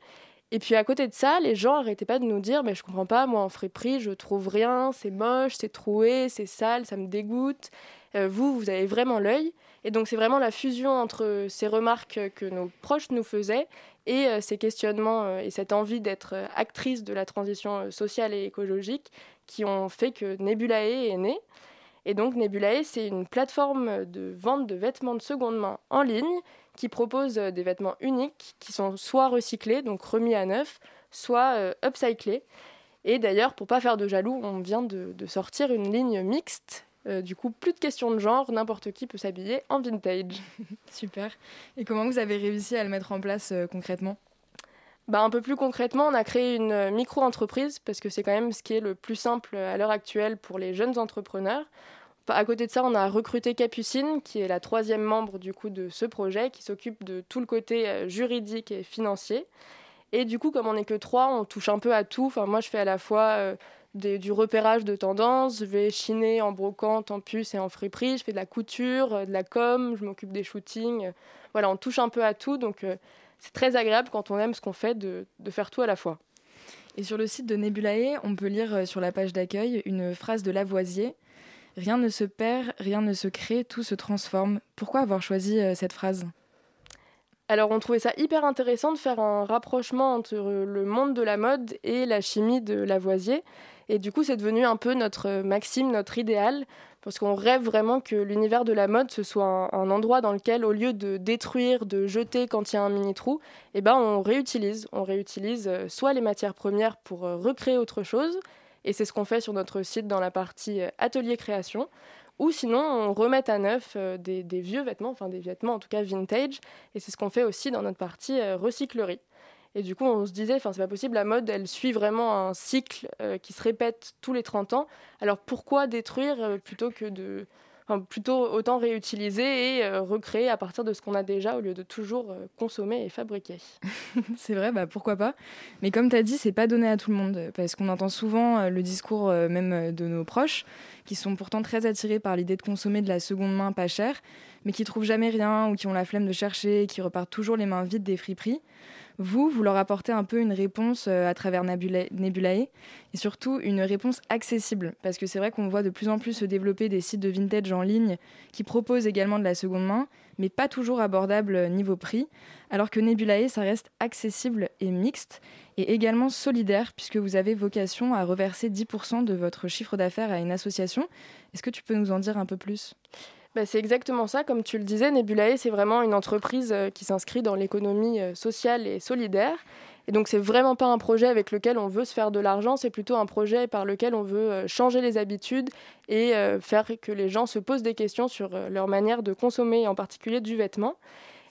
Speaker 11: Et puis à côté de ça, les gens n'arrêtaient pas de nous dire mais je comprends pas, moi en friperie, je trouve rien, c'est moche, c'est troué, c'est sale, ça me dégoûte. Euh, vous, vous avez vraiment l'œil. Et donc c'est vraiment la fusion entre ces remarques que nos proches nous faisaient et euh, ces questionnements euh, et cette envie d'être actrice de la transition sociale et écologique qui ont fait que Nebulae est né. Et donc Nebulae, c'est une plateforme de vente de vêtements de seconde main en ligne qui propose euh, des vêtements uniques qui sont soit recyclés, donc remis à neuf, soit euh, upcyclés. Et d'ailleurs, pour pas faire de jaloux, on vient de, sortir une ligne mixte. Euh, du coup, plus de questions de genre, n'importe qui peut s'habiller en vintage.
Speaker 5: Super. Et comment vous avez réussi à le mettre en place concrètement?
Speaker 11: Bah, un peu plus concrètement, on a créé une micro-entreprise parce que c'est quand même ce qui est le plus simple à l'heure actuelle pour les jeunes entrepreneurs. À côté de ça, on a recruté Capucine, qui est la troisième membre du coup de ce projet, qui s'occupe de tout le côté euh, juridique et financier. Et du coup, comme on n'est que trois, on touche un peu à tout. Enfin, moi, je fais à la fois euh, du repérage de tendances, je vais chiner en brocante, en puce et en friperie, je fais de la couture, euh, de la com, je m'occupe des shootings. voilà, on touche un peu à tout. Donc, c'est très agréable quand on aime ce qu'on fait de, de faire tout à la fois.
Speaker 5: Et sur le site de Nebulae, on peut lire sur la page d'accueil une phrase de Lavoisier Rien ne se perd, rien ne se crée, tout se transforme. Pourquoi avoir choisi euh, cette phrase?
Speaker 11: Alors on trouvait ça hyper intéressant de faire un rapprochement entre le monde de la mode et la chimie de Lavoisier. Et du coup c'est devenu un peu notre maxime, notre idéal, parce qu'on rêve vraiment que l'univers de la mode ce soit un, endroit dans lequel au lieu de détruire, de jeter quand il y a un mini trou, eh ben on réutilise. On réutilise euh, soit les matières premières pour euh, recréer autre chose, et c'est ce qu'on fait sur notre site dans la partie euh, atelier création. Ou sinon, on remet à neuf euh, des, vieux vêtements, enfin des vêtements en tout cas vintage. Et c'est ce qu'on fait aussi dans notre partie euh, recyclerie. Et du coup, on se disait, enfin, c'est pas possible, la mode, elle suit vraiment un cycle qui se répète tous les 30 ans. Alors pourquoi détruire plutôt que de, plutôt autant réutiliser et euh, recréer à partir de ce qu'on a déjà au lieu de toujours euh, consommer et fabriquer.
Speaker 5: c'est vrai, bah pourquoi pas. Mais comme tu as dit, c'est pas donné à tout le monde parce qu'on entend souvent euh, le discours même de nos proches qui sont pourtant très attirés par l'idée de consommer de la seconde main pas chère, mais qui trouvent jamais rien ou qui ont la flemme de chercher, qui repartent toujours les mains vides des friperies. Vous, vous leur apportez un peu une réponse euh, à travers Nebulae et surtout une réponse accessible parce que c'est vrai qu'on voit de plus en plus se développer des sites de vintage en ligne qui proposent également de la seconde main mais pas toujours abordables niveau prix alors que Nebulae ça reste accessible et mixte et également solidaire puisque vous avez vocation à reverser 10% de votre chiffre d'affaires à une association. Est-ce que tu peux nous en dire un peu plus?
Speaker 11: Bah, c'est exactement ça. Comme tu le disais, Nebulae, c'est vraiment une entreprise euh, qui s'inscrit dans l'économie euh, sociale et solidaire. Et donc, c'est vraiment pas un projet avec lequel on veut se faire de l'argent, c'est plutôt un projet par lequel on veut euh, changer les habitudes et faire que les gens se posent des questions sur leur manière de consommer, en particulier du vêtement.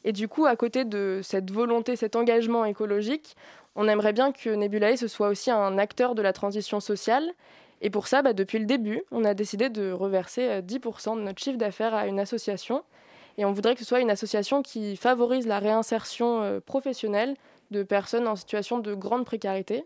Speaker 11: Et du coup, à côté de cette volonté, cet engagement écologique, on aimerait bien que Nebulae ce soit aussi un acteur de la transition sociale et pour ça, bah, depuis le début, on a décidé de reverser 10% euh, de notre chiffre d'affaires à une association. Et on voudrait que ce soit une association qui favorise la réinsertion euh, professionnelle de personnes en situation de grande précarité.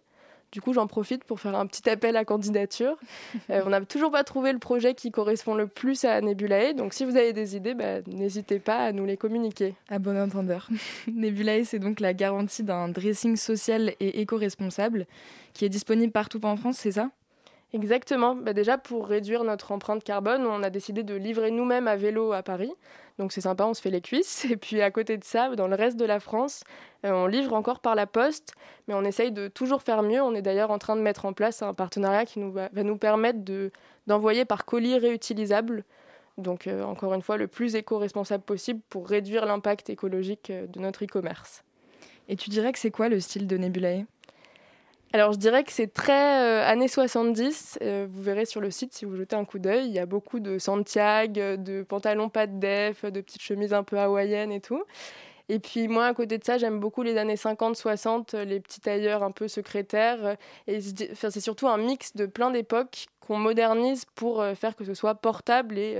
Speaker 11: Du coup, j'en profite pour faire un petit appel à candidature. Euh, on n'a toujours pas trouvé le projet qui correspond le plus à Nebulae, donc si vous avez des idées, bah, n'hésitez pas à nous les communiquer.
Speaker 5: À bon entendeur. Nebulae, c'est donc la garantie d'un dressing social et éco-responsable qui est disponible partout en France, c'est ça?
Speaker 11: Exactement. Bah déjà, pour réduire notre empreinte carbone, on a décidé de livrer nous-mêmes à vélo à Paris. Donc c'est sympa, on se fait les cuisses. Et puis à côté de ça, dans le reste de la France, euh, on livre encore par la poste, mais on essaye de toujours faire mieux. On est d'ailleurs en train de mettre en place un partenariat qui nous va, nous permettre d'envoyer par colis réutilisable. Donc euh, encore une fois, le plus éco-responsable possible pour réduire l'impact écologique euh, de notre e-commerce.
Speaker 9: Et tu dirais que c'est quoi le style de Nebulae?
Speaker 11: Alors je dirais que c'est très euh, années 70. Euh, vous verrez sur le site si vous jetez un coup d'œil, il y a beaucoup de Santiago, de pantalons pas de def, de petites chemises un peu hawaïennes et tout. Et puis moi, à côté de ça, j'aime beaucoup les années 50-60, les petits tailleurs un peu secrétaires. Et c'est surtout un mix de plein d'époques qu'on modernise pour euh, faire que ce soit portable et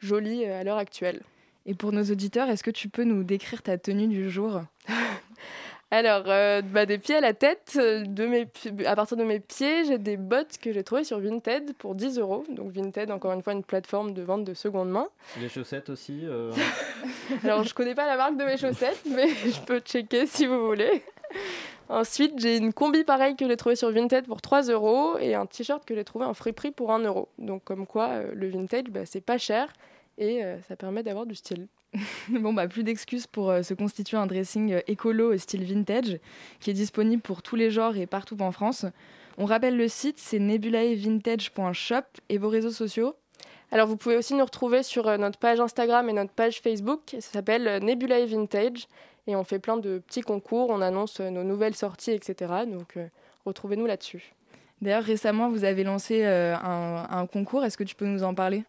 Speaker 11: joli à l'heure actuelle.
Speaker 9: Et pour nos auditeurs, est-ce que tu peux nous décrire ta tenue du jour?
Speaker 11: Alors, euh, bah, des pieds à la tête, euh, de mes, à partir de mes pieds, j'ai des bottes que j'ai trouvées sur Vinted pour 10 euros. Donc Vinted, encore une fois, une plateforme de vente de seconde main.
Speaker 1: Les chaussettes aussi euh...
Speaker 11: Alors, je connais pas la marque de mes chaussettes, mais je peux checker si vous voulez. Ensuite, j'ai une combi pareille que j'ai trouvée sur Vinted pour 3 euros et un t-shirt que j'ai trouvé en friperie pour 1 euro. Donc, comme quoi, le vintage, bah, c'est pas cher et ça permet d'avoir du style.
Speaker 9: bon, bah, plus d'excuses pour euh, se constituer un dressing euh, écolo style vintage qui est disponible pour tous les genres et partout en France. On rappelle le site, c'est nebulaevintage.shop et vos réseaux sociaux?
Speaker 11: Alors vous pouvez aussi nous retrouver sur euh, notre page Instagram et notre page Facebook. Ça s'appelle Nebulae Vintage et on fait plein de petits concours, on annonce nos nouvelles sorties, etc. Donc retrouvez-nous là-dessus.
Speaker 9: D'ailleurs récemment vous avez lancé un concours, est-ce que tu peux nous en parler?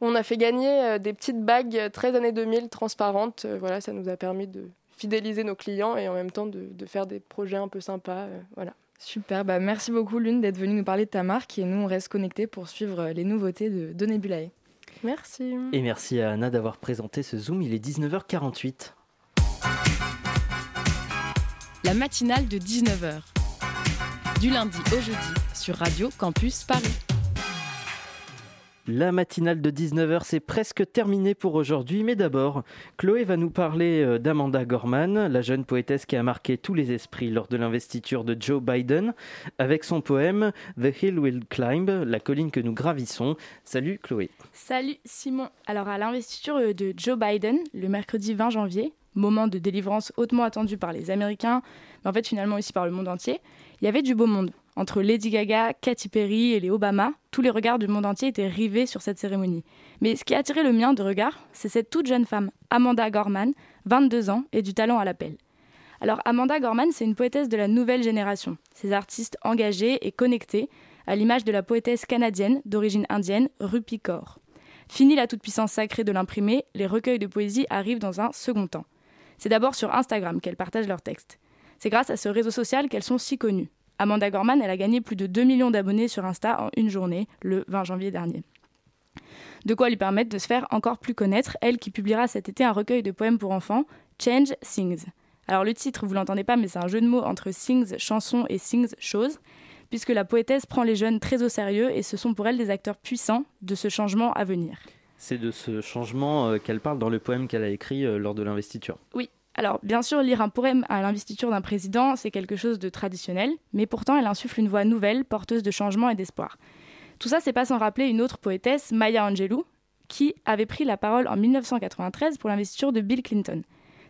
Speaker 11: On a fait gagner euh, des petites bagues 13 années 2000 transparentes. Euh, voilà, ça nous a permis de fidéliser nos clients et en même temps de, faire des projets un peu sympas. Euh, voilà.
Speaker 9: Super, bah merci beaucoup Lune d'être venue nous parler de ta marque et nous on reste connectés pour suivre les nouveautés de, de Nebulae.
Speaker 11: Merci.
Speaker 1: Et merci à Anna d'avoir présenté ce Zoom, il est 19h48.
Speaker 5: La matinale de 19h. Du lundi au jeudi sur Radio Campus Paris.
Speaker 1: La matinale de 19h, c'est presque terminé pour aujourd'hui, mais d'abord, Chloé va nous parler euh, d'Amanda Gorman, la jeune poétesse qui a marqué tous les esprits lors de l'investiture de Joe Biden, avec son poème The Hill Will Climb, la colline que nous gravissons. Salut Chloé.
Speaker 12: Salut Simon. Alors à l'investiture euh, de Joe Biden, le mercredi 20 janvier, moment de délivrance hautement attendu par les Américains, mais en fait finalement aussi par le monde entier, il y avait du beau monde. Entre Lady Gaga, Katy Perry et les Obama, tous les regards du monde entier étaient rivés sur cette cérémonie. Mais ce qui a attiré le mien de regard, c'est cette toute jeune femme, Amanda Gorman, 22 ans et du talent à l'appel. Alors Amanda Gorman, c'est une poétesse de la nouvelle génération. Ces artistes engagés et connectés, à l'image de la poétesse canadienne d'origine indienne, Rupi Kaur. Fini la toute-puissance sacrée de l'imprimé, les recueils de poésie arrivent dans un second temps. C'est d'abord sur Instagram qu'elles partagent leurs textes. C'est grâce à ce réseau social qu'elles sont si connues. Amanda Gorman, elle a gagné plus de 2 millions d'abonnés sur Insta en une journée, le 20 janvier dernier. De quoi lui permettre de se faire encore plus connaître, elle qui publiera cet été un recueil de poèmes pour enfants, Change Sings. Alors le titre, vous l'entendez pas, mais c'est un jeu de mots entre Sings chanson et Sings chose, puisque la poétesse prend les jeunes très au sérieux et ce sont pour elle des acteurs puissants de ce changement à venir.
Speaker 1: C'est de ce changement euh, qu'elle parle dans le poème qu'elle a écrit euh, lors de l'investiture.
Speaker 12: Oui, alors, bien sûr, lire un poème à l'investiture d'un président, c'est quelque chose de traditionnel, mais pourtant, elle insuffle une voix nouvelle, porteuse de changement et d'espoir. Tout ça, c'est pas sans rappeler une autre poétesse, Maya Angelou, qui avait pris la parole en 1993 pour l'investiture de Bill Clinton.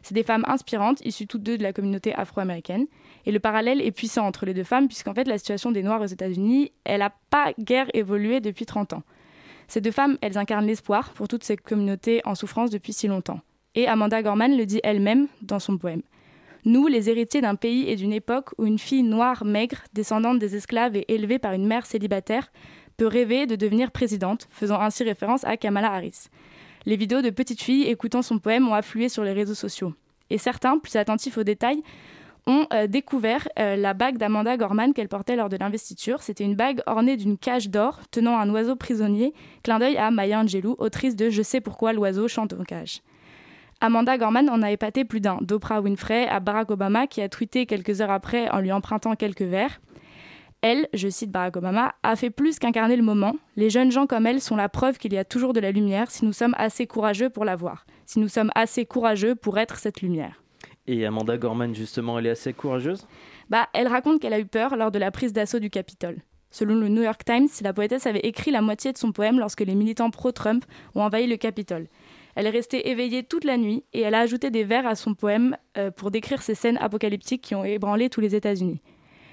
Speaker 12: C'est des femmes inspirantes, issues toutes deux de la communauté afro-américaine. Et le parallèle est puissant entre les deux femmes, puisqu'en fait, la situation des Noirs aux États-Unis, elle n'a pas guère évolué depuis 30 ans. Ces deux femmes, elles incarnent l'espoir pour toutes ces communautés en souffrance depuis si longtemps. Et Amanda Gorman le dit elle-même dans son poème. Nous, les héritiers d'un pays et d'une époque où une fille noire, maigre, descendante des esclaves et élevée par une mère célibataire, peut rêver de devenir présidente, faisant ainsi référence à Kamala Harris. Les vidéos de petites filles écoutant son poème ont afflué sur les réseaux sociaux. Et certains, plus attentifs aux détails, ont euh, découvert euh, la bague d'Amanda Gorman qu'elle portait lors de l'investiture. C'était une bague ornée d'une cage d'or tenant un oiseau prisonnier, clin d'œil à Maya Angelou, autrice de Je sais pourquoi l'oiseau chante en cage. Amanda Gorman en a épaté plus d'un, d'Oprah Winfrey à Barack Obama qui a tweeté quelques heures après en lui empruntant quelques vers. Elle, je cite Barack Obama, a fait plus qu'incarner le moment. Les jeunes gens comme elle sont la preuve qu'il y a toujours de la lumière si nous sommes assez courageux pour la voir, si nous sommes assez courageux pour être cette lumière.
Speaker 1: Et Amanda Gorman, justement, elle est assez courageuse?
Speaker 12: Bah, elle raconte qu'elle a eu peur lors de la prise d'assaut du Capitole. Selon le New York Times, la poétesse avait écrit la moitié de son poème lorsque les militants pro-Trump ont envahi le Capitole. Elle est restée éveillée toute la nuit et elle a ajouté des vers à son poème euh, pour décrire ces scènes apocalyptiques qui ont ébranlé tous les États-Unis.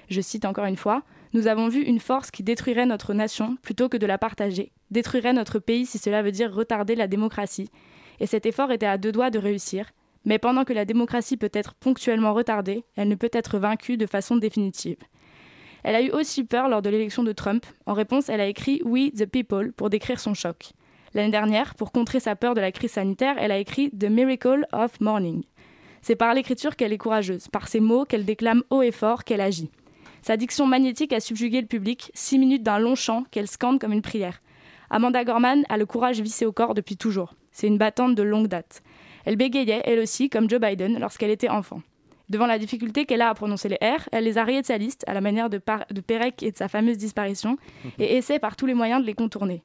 Speaker 12: Je cite encore une fois Nous avons vu une force qui détruirait notre nation plutôt que de la partager, détruirait notre pays si cela veut dire retarder la démocratie. Et cet effort était à deux doigts de réussir. Mais pendant que la démocratie peut être ponctuellement retardée, elle ne peut être vaincue de façon définitive. Elle a eu aussi peur lors de l'élection de Trump. En réponse, elle a écrit We the People pour décrire son choc. L'année dernière, pour contrer sa peur de la crise sanitaire, elle a écrit The Miracle of Morning. C'est par l'écriture qu'elle est courageuse, par ses mots qu'elle déclame haut et fort qu'elle agit. Sa diction magnétique a subjugué le public, six minutes d'un long chant qu'elle scande comme une prière. Amanda Gorman a le courage vissé au corps depuis toujours. C'est une battante de longue date. Elle bégayait, elle aussi, comme Joe Biden, lorsqu'elle était enfant. Devant la difficulté qu'elle a à prononcer les R, elle les a rayées de sa liste, à la manière de, de Pérec et de sa fameuse disparition, et essaie par tous les moyens de les contourner.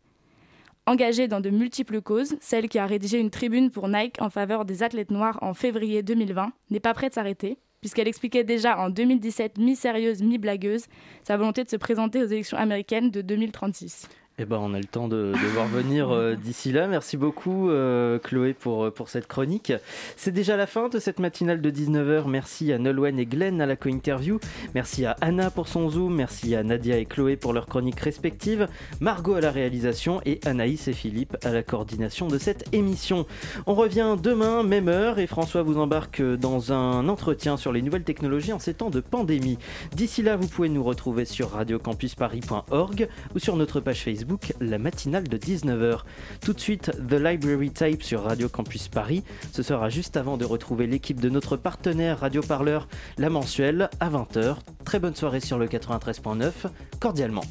Speaker 12: Engagée dans de multiples causes, celle qui a rédigé une tribune pour Nike en faveur des athlètes noirs en février 2020 n'est pas prête de s'arrêter, puisqu'elle expliquait déjà en 2017, mi-sérieuse, mi-blagueuse, sa volonté de se présenter aux élections américaines de 2036.
Speaker 1: Eh ben, on a le temps de, de voir venir euh, d'ici là. Merci beaucoup, euh, Chloé, pour, pour cette chronique. C'est déjà la fin de cette matinale de 19h. Merci à Nolwenn et Glenn à la co-interview. Merci à Anna pour son Zoom. Merci à Nadia et Chloé pour leurs chroniques respectives. Margot à la réalisation et Anaïs et Philippe à la coordination de cette émission. On revient demain, même heure, et François vous embarque dans un entretien sur les nouvelles technologies en ces temps de pandémie. D'ici là, vous pouvez nous retrouver sur radiocampusparis.org ou sur notre page Facebook la matinale de 19h. Tout de suite, The Library Tape sur Radio Campus Paris. Ce sera juste avant de retrouver l'équipe de notre partenaire Radio Parleur, la mensuelle, à 20h. Très bonne soirée sur le 93.9, cordialement.